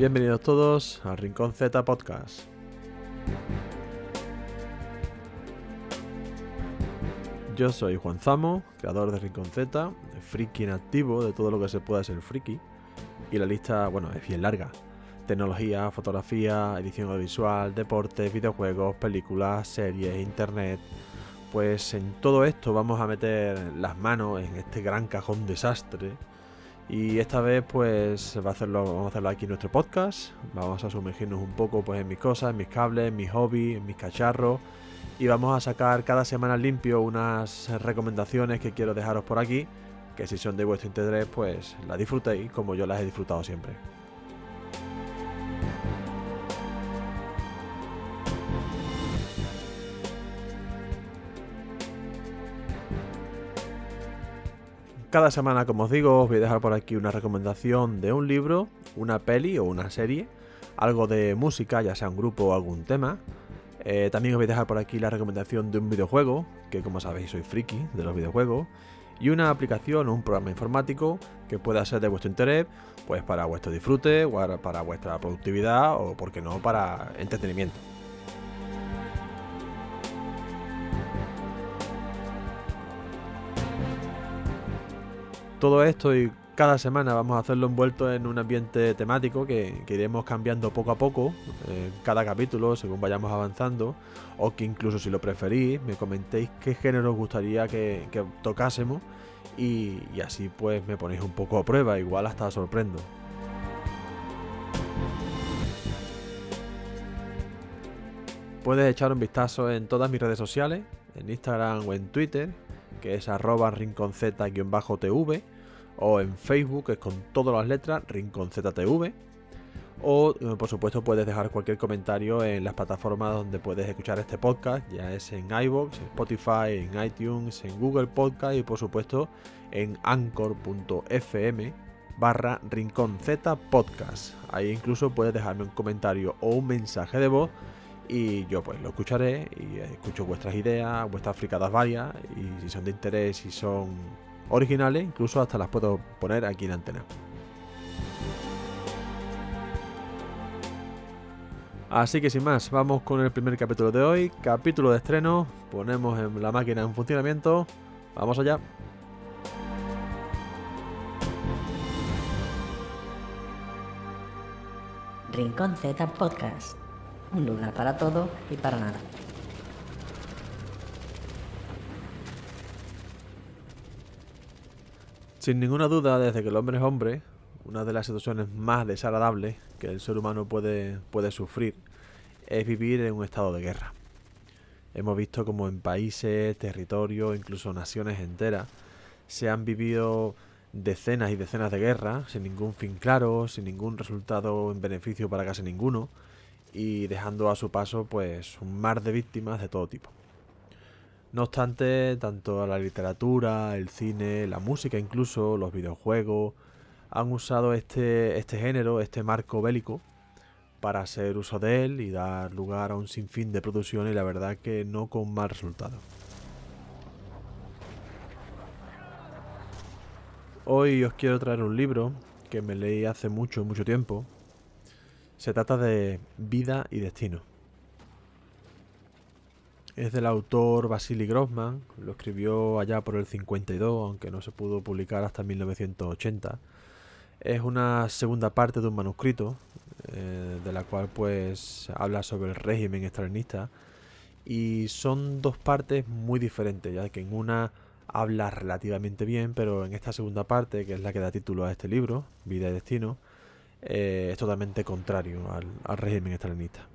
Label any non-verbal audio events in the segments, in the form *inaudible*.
Bienvenidos todos al Rincón Z Podcast. Yo soy Juan Zamo, creador de Rincón Z, friki inactivo de todo lo que se pueda ser friki. Y la lista, bueno, es bien larga. Tecnología, fotografía, edición audiovisual, deportes, videojuegos, películas, series, internet. Pues en todo esto vamos a meter las manos en este gran cajón desastre. Y esta vez pues va a hacerlo, vamos a hacerlo aquí en nuestro podcast. Vamos a sumergirnos un poco pues en mis cosas, en mis cables, en mis hobbies, en mis cacharros. Y vamos a sacar cada semana limpio unas recomendaciones que quiero dejaros por aquí. Que si son de vuestro interés pues las disfrutéis como yo las he disfrutado siempre. Cada semana, como os digo, os voy a dejar por aquí una recomendación de un libro, una peli o una serie, algo de música, ya sea un grupo o algún tema. Eh, también os voy a dejar por aquí la recomendación de un videojuego, que como sabéis soy friki de los videojuegos, y una aplicación o un programa informático que pueda ser de vuestro interés, pues para vuestro disfrute, para vuestra productividad o, por qué no, para entretenimiento. Todo esto y cada semana vamos a hacerlo envuelto en un ambiente temático que, iremos cambiando poco a poco, en cada capítulo, según vayamos avanzando, o que incluso si lo preferís, me comentéis qué género os gustaría que, tocásemos y, y así pues me ponéis un poco a prueba, igual hasta sorprendo. Puedes echar un vistazo en todas mis redes sociales, en Instagram o en Twitter, que es arroba rinconz-tv, o en Facebook, que es con todas las letras, rinconztv. O, eh, por supuesto, puedes dejar cualquier comentario en las plataformas donde puedes escuchar este podcast, ya es en iVoox, Spotify, en iTunes, en Google Podcast y, por supuesto, en anchor.fm barra Rincón Podcast. Ahí incluso puedes dejarme un comentario o un mensaje de voz y yo pues lo escucharé y escucho vuestras ideas, vuestras fricadas varias y si son de interés, si son originales, incluso hasta las puedo poner aquí en antena. Así que sin más, vamos con el primer capítulo de hoy, capítulo de estreno, ponemos en la máquina en funcionamiento, vamos allá. Rincón Z Podcast. Un lugar para todo y para nada. Sin ninguna duda, desde que el hombre es hombre, una de las situaciones más desagradables que el ser humano puede, puede sufrir es vivir en un estado de guerra. Hemos visto como en países, territorios, incluso naciones enteras, se han vivido decenas y decenas de guerras sin ningún fin claro, sin ningún resultado en beneficio para casi ninguno, y dejando a su paso pues un mar de víctimas de todo tipo. No obstante, tanto la literatura, el cine, la música incluso, los videojuegos, han usado este, este género, este marco bélico, para hacer uso de él y dar lugar a un sinfín de producciones y la verdad que no con mal resultado. Hoy os quiero traer un libro que me leí hace mucho, mucho tiempo, se trata de Vida y Destino. Es del autor Vasily Grossman, lo escribió allá por el 52, aunque no se pudo publicar hasta 1980. Es una segunda parte de un manuscrito, eh, de la cual pues habla sobre el régimen estalinista. Y son dos partes muy diferentes, ya que en una habla relativamente bien, pero en esta segunda parte, que es la que da título a este libro, Vida y Destino, eh, es totalmente contrario al, régimen estalinista.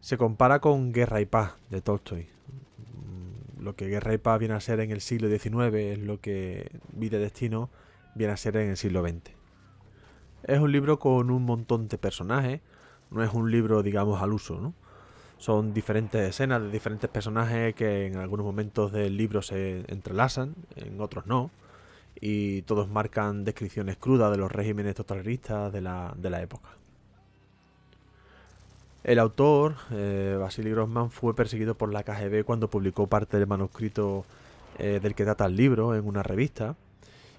Se compara con Guerra y Paz de Tolstoy. Mm, lo que Guerra y Paz viene a ser en el siglo XIX es lo que Vida y Destino viene a ser en el siglo XX. Es un libro con un montón de personajes, no es un libro, digamos, al uso, ¿no? Son diferentes escenas de diferentes personajes que en algunos momentos del libro se entrelazan, en otros no y todos marcan descripciones crudas de los regímenes totalitaristas de la, de la época. El autor, eh, Vasily Grossman, fue perseguido por la KGB cuando publicó parte del manuscrito eh, del que trata el libro en una revista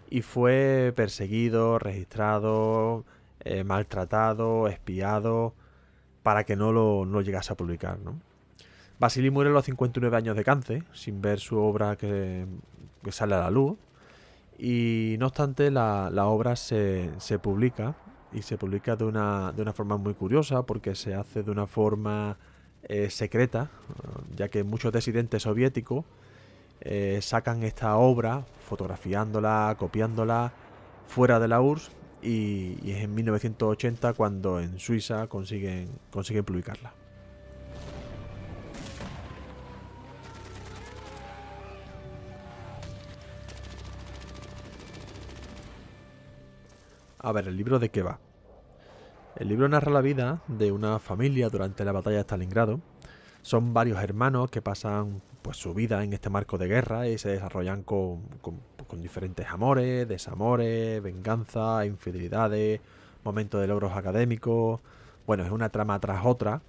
y fue perseguido, registrado, eh, maltratado, espiado, para que no lo, llegase a publicar. ¿no? Basili muere a los 59 años de cáncer, sin ver su obra que, sale a la luz. Y no obstante, la, obra se, publica y se publica de una, de una forma muy curiosa porque se hace de una forma eh, secreta, ya que muchos disidentes soviéticos eh, sacan esta obra fotografiándola, copiándola fuera de la URSS y, es en 1980 cuando en Suiza consiguen, consiguen publicarla. A ver, ¿el libro de qué va? El libro narra la vida de una familia durante la batalla de Stalingrado. Son varios hermanos que pasan pues, su vida en este marco de guerra y se desarrollan con, con diferentes amores, desamores, venganza, infidelidades, momentos de logros académicos. Bueno, es una trama tras otra,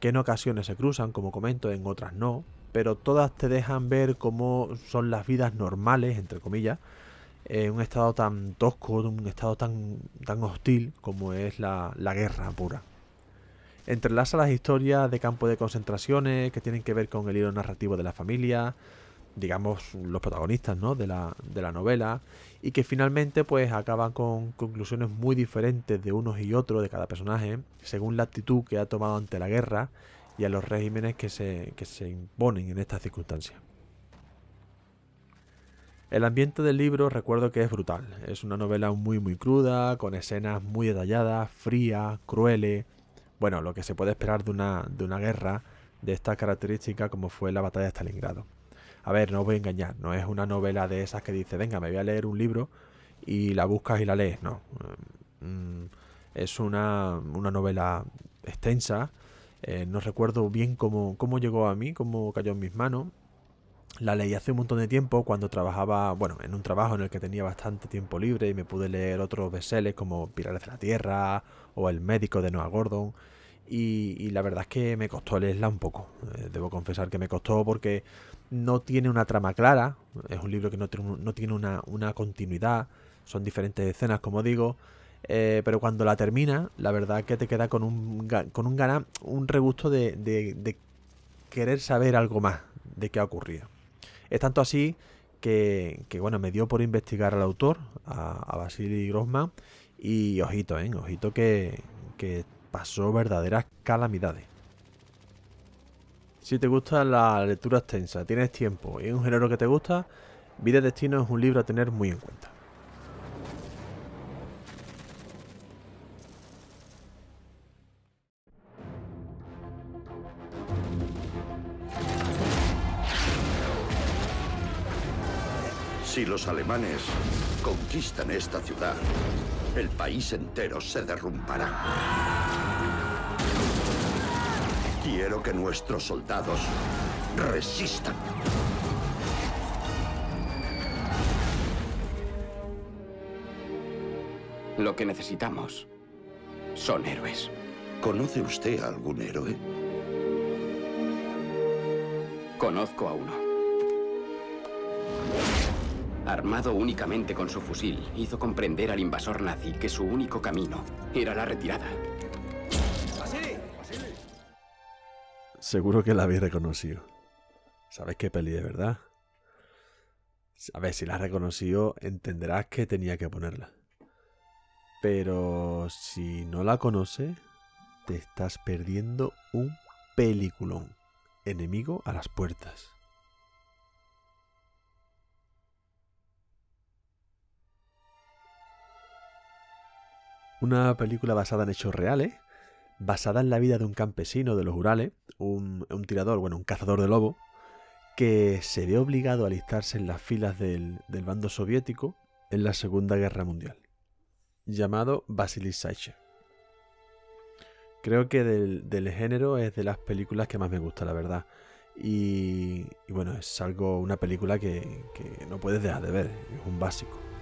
que en ocasiones se cruzan, como comento, en otras no, pero todas te dejan ver cómo son las vidas normales, entre comillas, en un estado tan tosco, un estado tan, tan hostil como es la, la guerra pura. Entrelaza las historias de campos de concentraciones que tienen que ver con el hilo narrativo de la familia, digamos, los protagonistas ¿no? de, la, de la novela y que finalmente pues acaban con conclusiones muy diferentes de unos y otros de cada personaje según la actitud que ha tomado ante la guerra y a los regímenes que se, que se imponen en estas circunstancias. El ambiente del libro recuerdo que es brutal. Es una novela muy muy cruda, con escenas muy detalladas, frías, crueles. Bueno, lo que se puede esperar de una, de una guerra de esta característica como fue la batalla de Stalingrado. A ver, no os voy a engañar, no es una novela de esas que dice, venga, me voy a leer un libro y la buscas y la lees, no. Mm, es una, novela extensa, eh, no recuerdo bien cómo, cómo llegó a mí, cómo cayó en mis manos. La leí hace un montón de tiempo cuando trabajaba, bueno, en un trabajo en el que tenía bastante tiempo libre y me pude leer otros bestsellers como Pilares de la Tierra o El médico de Noah Gordon. Y, la verdad es que me costó leerla un poco. Eh, debo confesar que me costó porque no tiene una trama clara, es un libro que no, tiene una, continuidad, son diferentes escenas, como digo, eh, pero cuando la termina, la verdad que te queda con un, con un, gana, un regusto de, querer saber algo más de qué ha ocurrido. Es tanto así que, bueno, me dio por investigar al autor, a, a Vasily Grossman, y ojito, ¿eh? ojito que, que pasó verdaderas calamidades. Si te gusta la lectura extensa, tienes tiempo y es un género que te gusta, Vida Destino es un libro a tener muy en cuenta. Si los alemanes conquistan esta ciudad, el país entero se derrumbará. Quiero que nuestros soldados resistan. Lo que necesitamos son héroes. ¿Conoce usted a algún héroe? Conozco a uno. Armado únicamente con su fusil, hizo comprender al invasor nazi que su único camino era la retirada. Seguro que la habéis reconocido. ¿Sabes qué peli de verdad? A ver, si la has reconocido, entenderás que tenía que ponerla. Pero si no la conoces, te estás perdiendo un peliculón. Enemigo a las puertas. Una película basada en hechos reales basada en la vida de un campesino de los Urales, un, tirador, bueno, un cazador de lobo, que se ve obligado a alistarse en las filas del, bando soviético en la Segunda Guerra Mundial, llamado Vasily Saichev. Creo que del, género es de las películas que más me gusta, la verdad. Y, bueno, es algo, una película que, que no puedes dejar de ver, es un básico.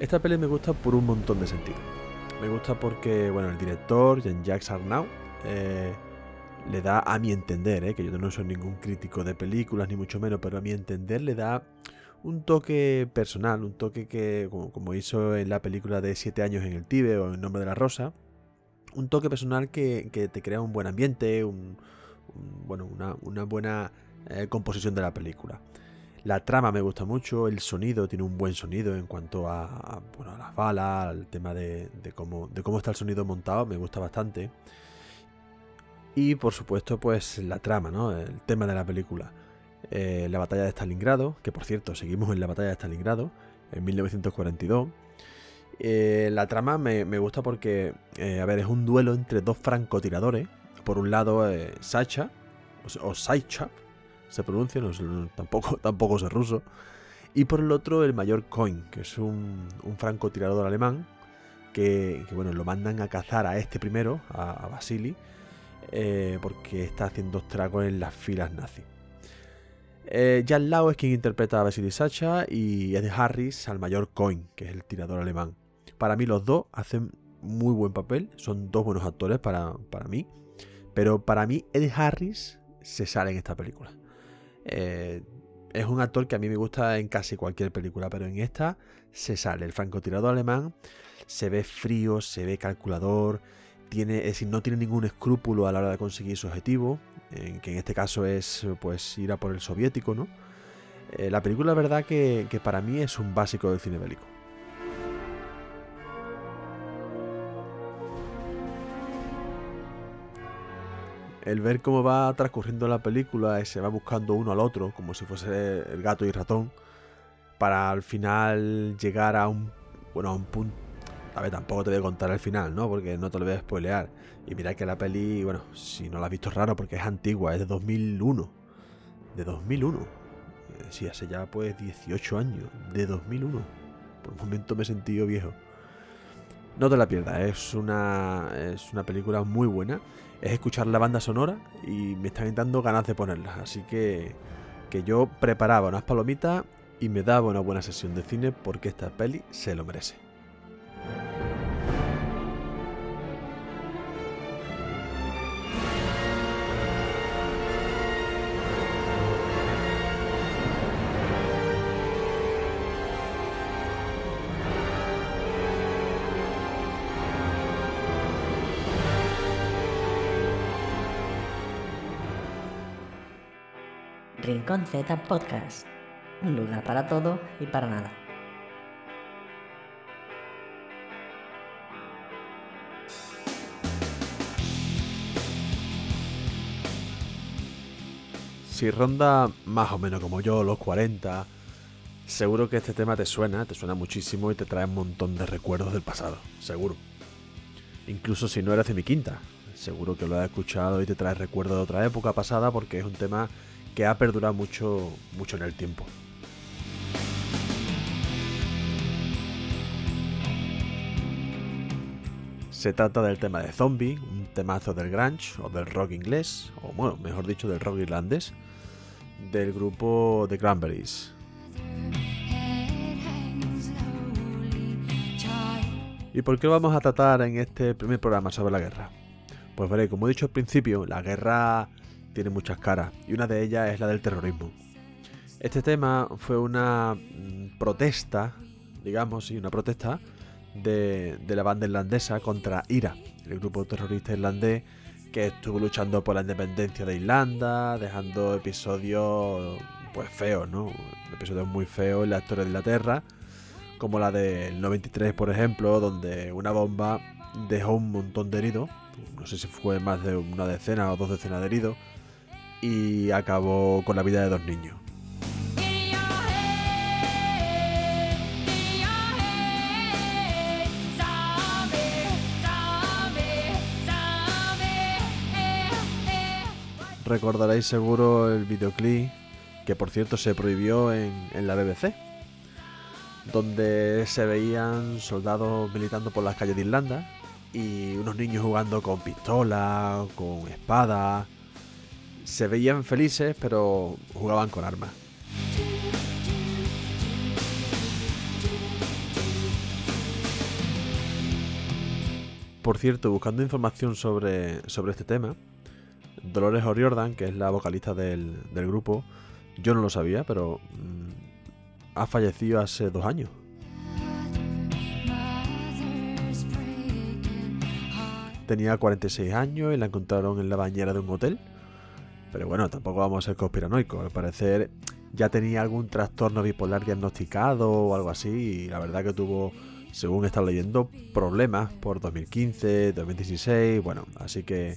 Esta peli me gusta por un montón de sentidos. Me gusta porque, bueno, el director, Jean-Jacques Arnaud, eh, le da, a mi entender, eh, que yo no soy ningún crítico de películas, ni mucho menos, pero a mi entender le da un toque personal, un toque que, como, hizo en la película de Siete años en el Tíbet o En nombre de la rosa, un toque personal que, te crea un buen ambiente, un, bueno, una, buena eh, composición de la película. La trama me gusta mucho, el sonido tiene un buen sonido en cuanto a, bueno, a las balas, al tema de, cómo, de cómo está el sonido montado, me gusta bastante. Y por supuesto, pues la trama, ¿no? El tema de la película. Eh, la batalla de Stalingrado, que por cierto, seguimos en la batalla de Stalingrado, en 1942. Eh, la trama me, gusta porque, eh, a ver, es un duelo entre dos francotiradores. Por un lado, Sacha, o, Saicha, se pronuncia, tampoco, *laughs* tampoco es ruso. Y por el otro, el mayor Coin, que es un, francotirador alemán, que, bueno, lo mandan a cazar a este primero, a, Basili, eh, porque está haciendo estragos en las filas nazis. Eh, Jan Lau es quien interpreta a Vasily Sacha y Ed Harris al mayor Coin, que es el tirador alemán. Para mí los dos hacen muy buen papel, son dos buenos actores para, para mí, pero para mí Ed Harris se sale en esta película. Eh, es un actor que a mí me gusta en casi cualquier película, pero en esta se sale. El francotirador alemán se ve frío, se ve calculador, tiene, es decir, no tiene ningún escrúpulo a la hora de conseguir su objetivo, que en este caso es pues ir a por el soviético, ¿no? Eh, la película, la verdad, que, que para mí es un básico del cine bélico. El ver cómo va transcurriendo la película y se va buscando uno al otro, como si fuese el gato y ratón, para al final llegar a un, bueno, a un punto... A ver, tampoco te voy a contar el final, ¿no? Porque no te lo voy a spoilear. Y mira que la peli, bueno, si no la has visto raro porque es antigua, es de 2001. De 2001. Eh, sí, hace ya pues 18 años. De 2001. Por un momento me he sentido viejo. No te la pierdas, es una, es una película muy buena es escuchar la banda sonora y me están dando ganas de ponerla. Así que, que yo preparaba unas palomitas y me daba una buena sesión de cine porque esta peli se lo merece. Rincón Z Podcast. Un lugar para todo y para nada. Si ronda más o menos como yo, los 40, seguro que este tema te suena, te suena muchísimo y te trae un montón de recuerdos del pasado, seguro. Incluso si no eres de mi quinta, seguro que lo has escuchado y te trae recuerdos de otra época pasada porque es un tema que ha perdurado mucho, mucho en el tiempo. Se trata del tema de Zombie, un temazo del grunge o del rock inglés, o bueno, mejor dicho, del rock irlandés, del grupo The Cranberries. ¿Y por qué vamos a tratar en este primer programa sobre la guerra? Pues veréis, como he dicho al principio, la guerra tiene muchas caras y una de ellas es la del terrorismo. Este tema fue una mm, protesta, digamos, y una protesta de, la banda irlandesa contra IRA, el grupo terrorista irlandés que estuvo luchando por la independencia de Irlanda, dejando episodios pues feos, ¿no? Episodios muy feos en la historia de Inglaterra, como la del 93, por ejemplo, donde una bomba dejó un montón de heridos, no sé si fue más de una decena o dos decenas de heridos, y acabó con la vida de dos niños. Recordaréis seguro el videoclip, que por cierto se prohibió en, la BBC, donde se veían soldados militando por las calles de Irlanda y unos niños jugando con pistolas, con espadas se veían felices, pero jugaban con armas. Por cierto, buscando información sobre, sobre este tema, Dolores O'Riordan, que es la vocalista del, grupo, yo no lo sabía, pero mm, ha fallecido hace dos años. Tenía 46 años y la encontraron en la bañera de un hotel. Pero bueno, tampoco vamos a ser conspiranoicos. Al parecer ya tenía algún trastorno bipolar diagnosticado o algo así. Y la verdad que tuvo, según está leyendo, problemas por 2015, 2016. Bueno, así que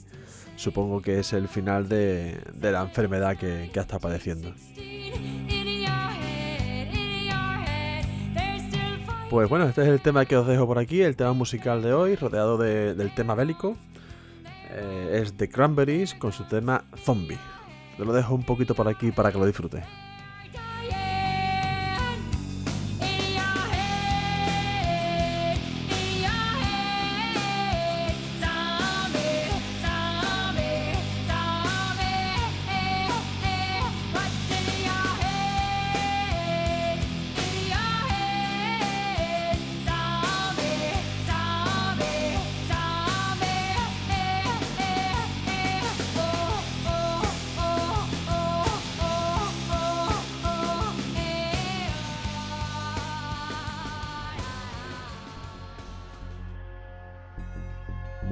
supongo que es el final de, la enfermedad que, que estado padeciendo. Pues bueno, este es el tema que os dejo por aquí, el tema musical de hoy, rodeado de- del tema bélico. Eh, es The Cranberries con su tema Zombie. Te lo dejo un poquito por aquí para que lo disfrutes.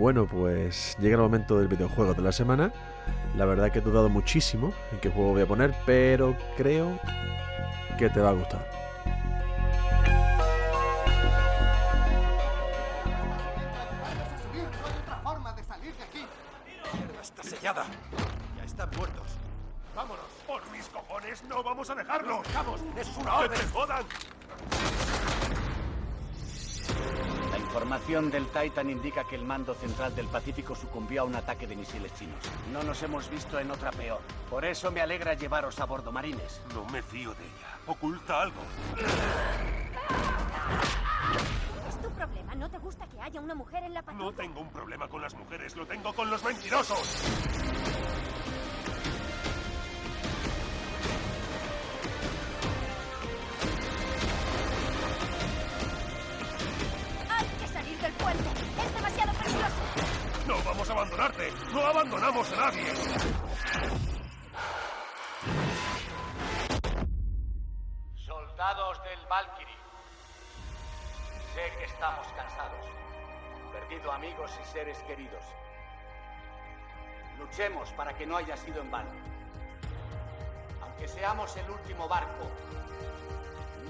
Bueno, pues llega el momento del videojuego de la semana. La verdad que he dudado muchísimo en qué juego voy a poner, pero creo que te va a gustar. Está sellada. Ya están muertos. ¡Vámonos! ¡Por mis cojones! ¡No vamos a dejarlo! ¡Vamos! ¡Es una orden! ¡Que te jodan! Información del Titan indica que el mando central del Pacífico sucumbió a un ataque de misiles chinos. No nos hemos visto en otra peor. Por eso me alegra llevaros a bordo, marines. No me fío de ella. Oculta algo. ¿Es tu problema? ¿No te gusta que haya una mujer en la patrulla? No tengo un problema con las mujeres, lo tengo con los mentirosos. Abandonamos a nadie! Soldados del Valkyrie. Sé que estamos cansados. Perdido amigos y seres queridos. Luchemos para que no haya sido en vano. Aunque seamos el último barco,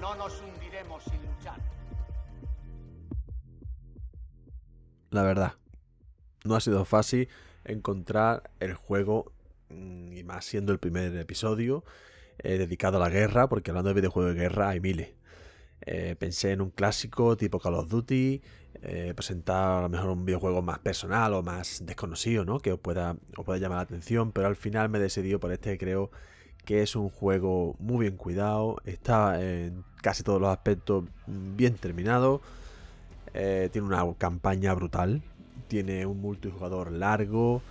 no nos hundiremos sin luchar. La verdad, no ha sido fácil encontrar el juego, mm, y más siendo el primer episodio, eh, dedicado a la guerra, porque hablando de videojuegos de guerra hay miles. Eh, pensé en un clásico tipo Call of Duty, eh, presentar a lo mejor un videojuego más personal o más desconocido, ¿no? Que os pueda, os pueda llamar la atención, pero al final me he decidido por este creo que es un juego muy bien cuidado, está en casi todos los aspectos mm, bien terminado, tiene una campaña brutal, tiene un multijugador largo,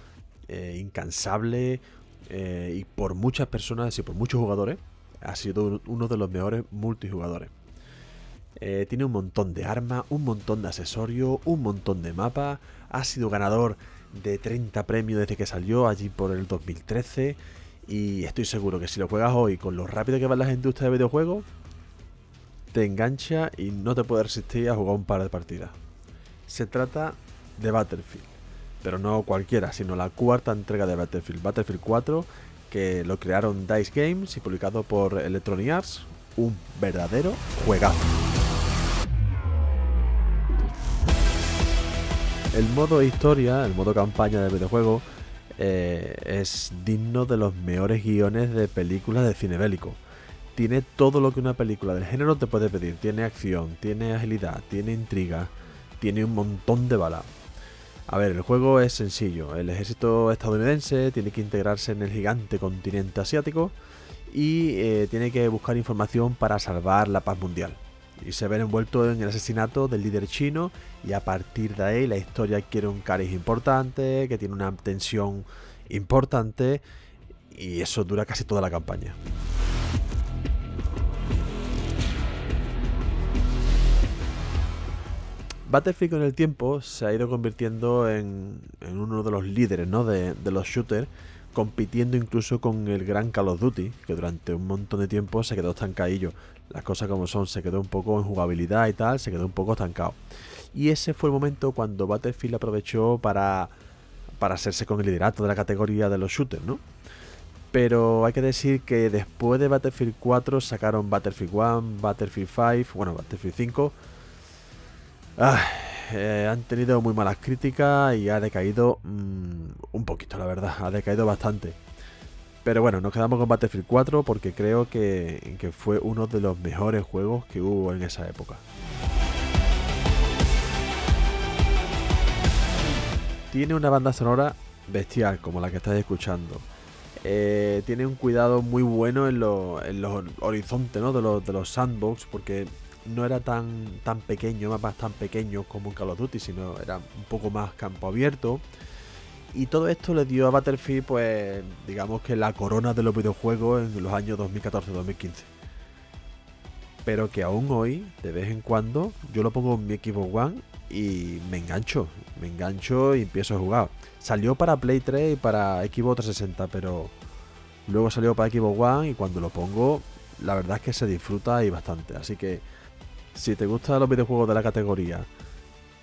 eh, incansable, eh, y por muchas personas y por muchos jugadores, ha sido uno de los mejores multijugadores. Eh, tiene un montón de armas, un montón de accesorios, un montón de mapas. Ha sido ganador de 30 premios desde que salió allí por el 2013. Y estoy seguro que si lo juegas hoy con lo rápido que va la industria de videojuegos, te engancha y no te puedes resistir a jugar un par de partidas. Se trata de Battlefield, pero no cualquiera, sino la cuarta entrega de Battlefield, Battlefield 4, que lo crearon Dice Games y publicado por Electronic Arts, un verdadero juegazo. El modo historia, el modo campaña del videojuego, eh, es digno de los mejores guiones de películas de cine bélico. Tiene todo lo que una película del género te puede pedir. Tiene acción, tiene agilidad, tiene intriga, tiene un montón de balas. A ver, el juego es sencillo. El ejército estadounidense tiene que integrarse en el gigante continente asiático y eh, tiene que buscar información para salvar la paz mundial. Y se ven envueltos en el asesinato del líder chino y a partir de ahí la historia adquiere un cariz importante, que tiene una tensión importante y eso dura casi toda la campaña. Battlefield con el tiempo se ha ido convirtiendo en, en uno de los líderes ¿no? de, los shooters compitiendo incluso con el gran Call of Duty, que durante un montón de tiempo se quedó estancadillo. Las cosas como son, se quedó un poco en jugabilidad y tal, se quedó un poco estancado. Y ese fue el momento cuando Battlefield aprovechó para, para hacerse con el liderato de la categoría de los shooters, ¿no? Pero hay que decir que después de Battlefield 4 sacaron Battlefield 1, Battlefield 5, bueno, Battlefield 5. Ah, eh, han tenido muy malas críticas y ha decaído mm, un poquito, la verdad. Ha decaído bastante. Pero bueno, nos quedamos con Battlefield 4 porque creo que, fue uno de los mejores juegos que hubo en esa época. Tiene una banda sonora bestial, como la que estáis escuchando. Eh, tiene un cuidado muy bueno en, los horizontes ¿no? de, los, de los sandbox, porque no era tan, tan pequeño, más tan pequeño como en Call of Duty, sino era un poco más campo abierto. Y todo esto le dio a Battlefield, pues, digamos que la corona de los videojuegos en los años 2014-2015. Pero que aún hoy, de vez en cuando, yo lo pongo en mi Xbox One y me engancho. Me engancho y empiezo a jugar. Salió para Play 3 y para Xbox 360, pero luego salió para Xbox One y cuando lo pongo, la verdad es que se disfruta y bastante. Así que si te gustan los videojuegos de la categoría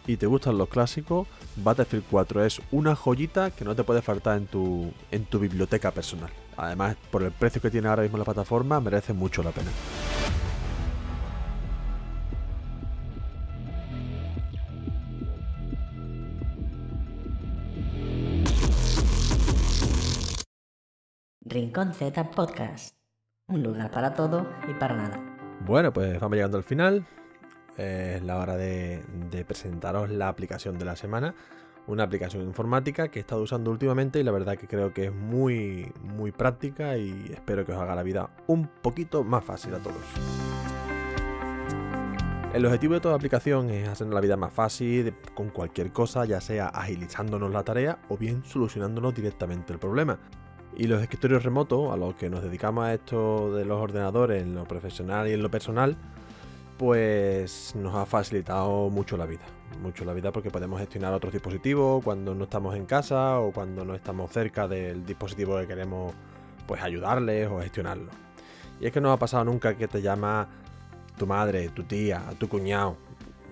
y te gustan los clásicos, Battlefield 4 es una joyita que no te puede faltar en tu, en tu biblioteca personal. Además, por el precio que tiene ahora mismo la plataforma, merece mucho la pena. Rincón Z Podcast. Un lugar para todo y para nada. Bueno, pues vamos llegando al final. Es la hora de, presentaros la aplicación de la semana. Una aplicación informática que he estado usando últimamente y la verdad que creo que es muy, muy práctica y espero que os haga la vida un poquito más fácil a todos. El objetivo de toda aplicación es hacernos la vida más fácil con cualquier cosa, ya sea agilizándonos la tarea o bien solucionándonos directamente el problema. Y los escritorios remotos, a los que nos dedicamos a esto de los ordenadores en lo profesional y en lo personal, pues nos ha facilitado mucho la vida. Mucho la vida porque podemos gestionar otros dispositivos cuando no estamos en casa o cuando no estamos cerca del dispositivo que queremos pues ayudarles o gestionarlo. Y es que no ha pasado nunca que te llama tu madre, tu tía, tu cuñado.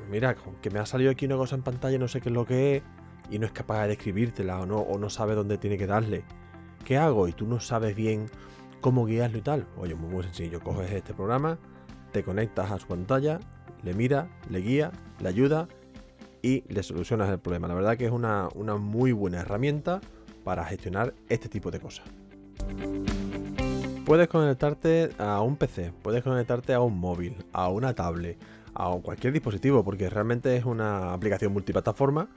Mira, que me ha salido aquí una cosa en pantalla, no sé qué es lo que es, y no es capaz de describírtela o no, o no sabe dónde tiene que darle. ¿Qué hago? Y tú no sabes bien cómo guiarlo y tal. Oye, muy, muy sencillo, coges este programa, te conectas a su pantalla, le mira, le guía, le ayuda y le solucionas el problema. La verdad que es una, una muy buena herramienta para gestionar este tipo de cosas. Puedes conectarte a un PC, puedes conectarte a un móvil, a una tablet, a cualquier dispositivo, porque realmente es una aplicación multiplataforma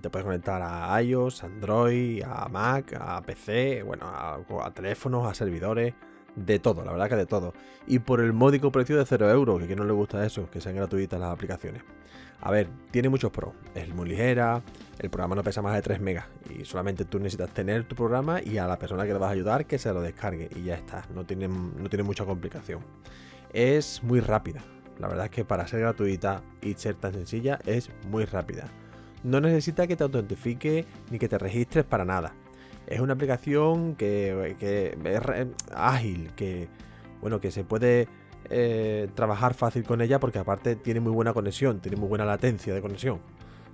te puedes conectar a iOS, Android, a Mac, a PC, bueno, a, teléfonos, a servidores, de todo, la verdad que de todo. Y por el módico precio de 0 euros, que a quien no le gusta eso, que sean gratuitas las aplicaciones. A ver, tiene muchos pros. Es muy ligera, el programa no pesa más de 3 megas y solamente tú necesitas tener tu programa y a la persona que le vas a ayudar que se lo descargue y ya está, no tiene, no tiene mucha complicación. Es muy rápida, la verdad es que para ser gratuita y ser tan sencilla es muy rápida no necesita que te autentifique ni que te registres para nada. Es una aplicación que, es ágil, que bueno, que se puede eh, trabajar fácil con ella porque aparte tiene muy buena conexión, tiene muy buena latencia de conexión.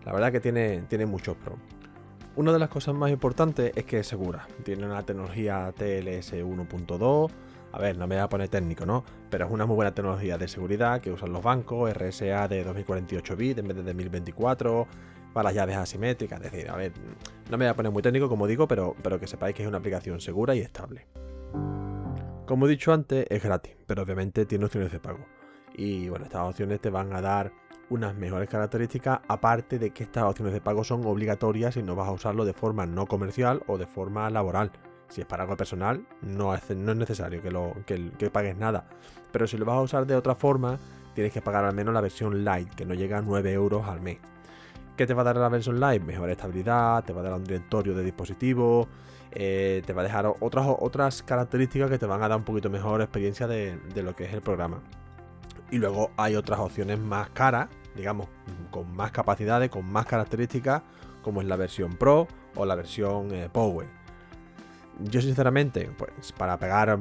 La verdad que tiene, tiene muchos pros. Una de las cosas más importantes es que es segura. Tiene una tecnología TLS 1.2. A ver, no me voy a poner técnico, ¿no? Pero es una muy buena tecnología de seguridad que usan los bancos, RSA de 2048 bits en vez de 1024 para las llaves asimétricas. Es decir, a ver, no me voy a poner muy técnico como digo, pero, pero que sepáis que es una aplicación segura y estable. Como he dicho antes, es gratis, pero obviamente tiene opciones de pago. Y bueno, estas opciones te van a dar unas mejores características, aparte de que estas opciones de pago son obligatorias y no vas a usarlo de forma no comercial o de forma laboral. Si es para algo personal, no es, necesario que, lo, que, que pagues nada. Pero si lo vas a usar de otra forma, tienes que pagar al menos la versión light, que no llega a 9 euros al mes. ¿Qué te va a dar la versión live? Mejor estabilidad, te va a dar un directorio de dispositivos, eh, te va a dejar otras, otras características que te van a dar un poquito mejor experiencia de, lo que es el programa. Y luego hay otras opciones más caras, digamos, con más capacidades, con más características, como es la versión Pro o la versión eh, Power. yo sinceramente, pues para pagar,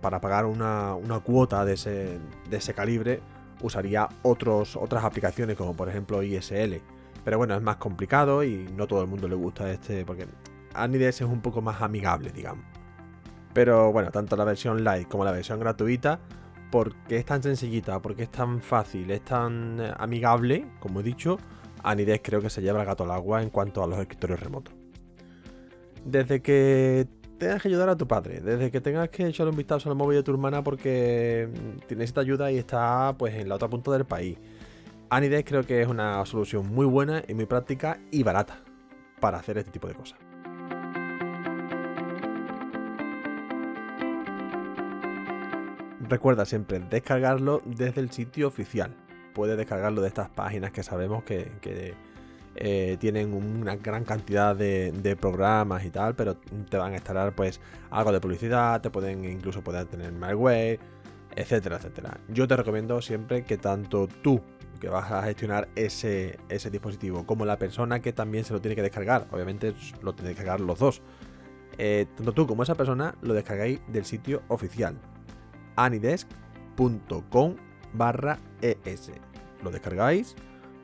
para pagar una, una cuota de ese, de ese calibre, usaría otros, otras aplicaciones como por ejemplo ISL. Pero bueno, es más complicado y no todo el mundo le gusta este, porque Anides es un poco más amigable, digamos. Pero bueno, tanto la versión light como la versión gratuita, porque es tan sencillita, porque es tan fácil, es tan eh, amigable, como he dicho, Anides creo que se lleva el gato al agua en cuanto a los escritorios remotos. Desde que tengas que ayudar a tu padre, desde que tengas que echarle un vistazo al móvil de tu hermana porque necesita ayuda y está pues en la otra punta del país. Anides creo que es una solución muy buena y muy práctica y barata para hacer este tipo de cosas. Recuerda siempre descargarlo desde el sitio oficial. Puedes descargarlo de estas páginas que sabemos que, eh, tienen una gran cantidad de, programas y tal, pero te van a instalar pues algo de publicidad, te pueden incluso poder tener malware, etcétera, etcétera. Yo te recomiendo siempre que tanto tú que vas a gestionar ese, ese dispositivo como la persona que también se lo tiene que descargar, obviamente lo tiene que descargar los dos. Eh, tanto tú como esa persona lo descargáis del sitio oficial anidesk.com barra es. Lo descargáis,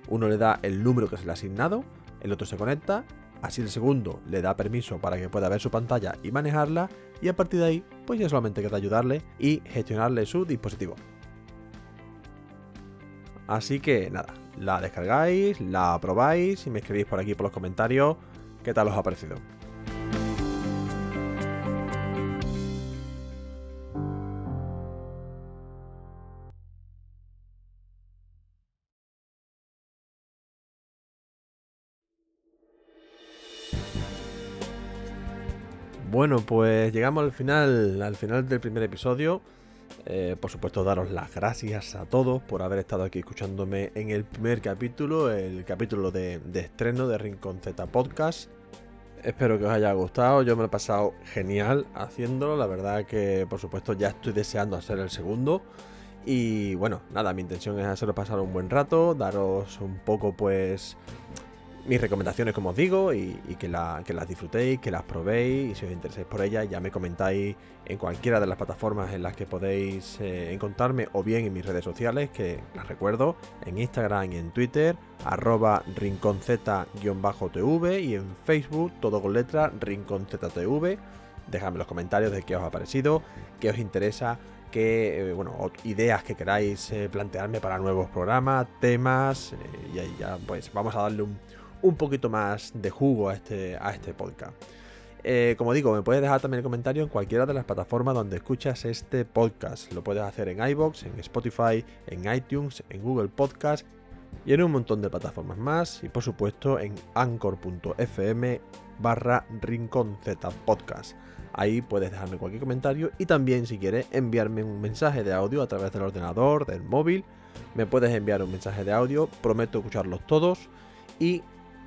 uno le da el número que se le ha asignado, el otro se conecta, así el segundo le da permiso para que pueda ver su pantalla y manejarla, y a partir de ahí, pues ya solamente queda ayudarle y gestionarle su dispositivo. Así que nada, la descargáis, la probáis y me escribís por aquí por los comentarios qué tal os ha parecido. Bueno, pues llegamos al final, al final del primer episodio. Eh, por supuesto, daros las gracias a todos por haber estado aquí escuchándome en el primer capítulo, el capítulo de, estreno de Rincón Z Podcast. Espero que os haya gustado, yo me lo he pasado genial haciéndolo, la verdad que por supuesto ya estoy deseando hacer el segundo. Y bueno, nada, mi intención es hacerlo pasar un buen rato, daros un poco pues mis recomendaciones, como os digo, y, que, las disfrutéis, que las probéis, y si os interesáis por ellas, ya me comentáis en cualquiera de las plataformas en las que podéis eh, encontrarme, o bien en mis redes sociales, que las recuerdo, en Instagram y en Twitter, arroba rinconz-tv, y en Facebook, todo con letra, rinconztv. Dejadme los comentarios de qué os ha parecido, qué os interesa, qué eh, bueno, ideas que queráis eh, plantearme para nuevos programas, temas, y ahí ya pues vamos a darle un un poquito más de jugo a este, a este podcast. Eh, como digo, me puedes dejar también el comentario en cualquiera de las plataformas donde escuchas este podcast. Lo puedes hacer en iBox, en Spotify, en iTunes, en Google Podcast y en un montón de plataformas más. Y por supuesto en anchor.fm barra rincón podcast. Ahí puedes dejarme cualquier comentario y también si quieres enviarme un mensaje de audio a través del ordenador, del móvil. Me puedes enviar un mensaje de audio, prometo escucharlos todos y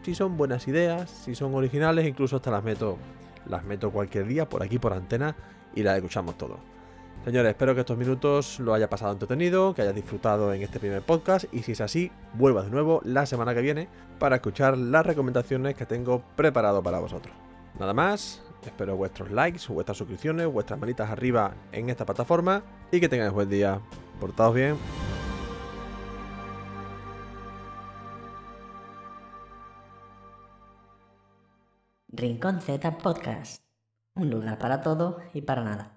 si son buenas ideas, si son originales, incluso hasta las meto, las meto cualquier día por aquí por antena y las escuchamos todos. Señores, espero que estos minutos lo haya pasado entretenido, que hayas disfrutado en este primer podcast y si es así, vuelva de nuevo la semana que viene para escuchar las recomendaciones que tengo preparado para vosotros. Nada más, espero vuestros likes, vuestras suscripciones, vuestras manitas arriba en esta plataforma y que tengáis buen día. Portaos bien. Rincón Z Podcast. Un lugar para todo y para nada.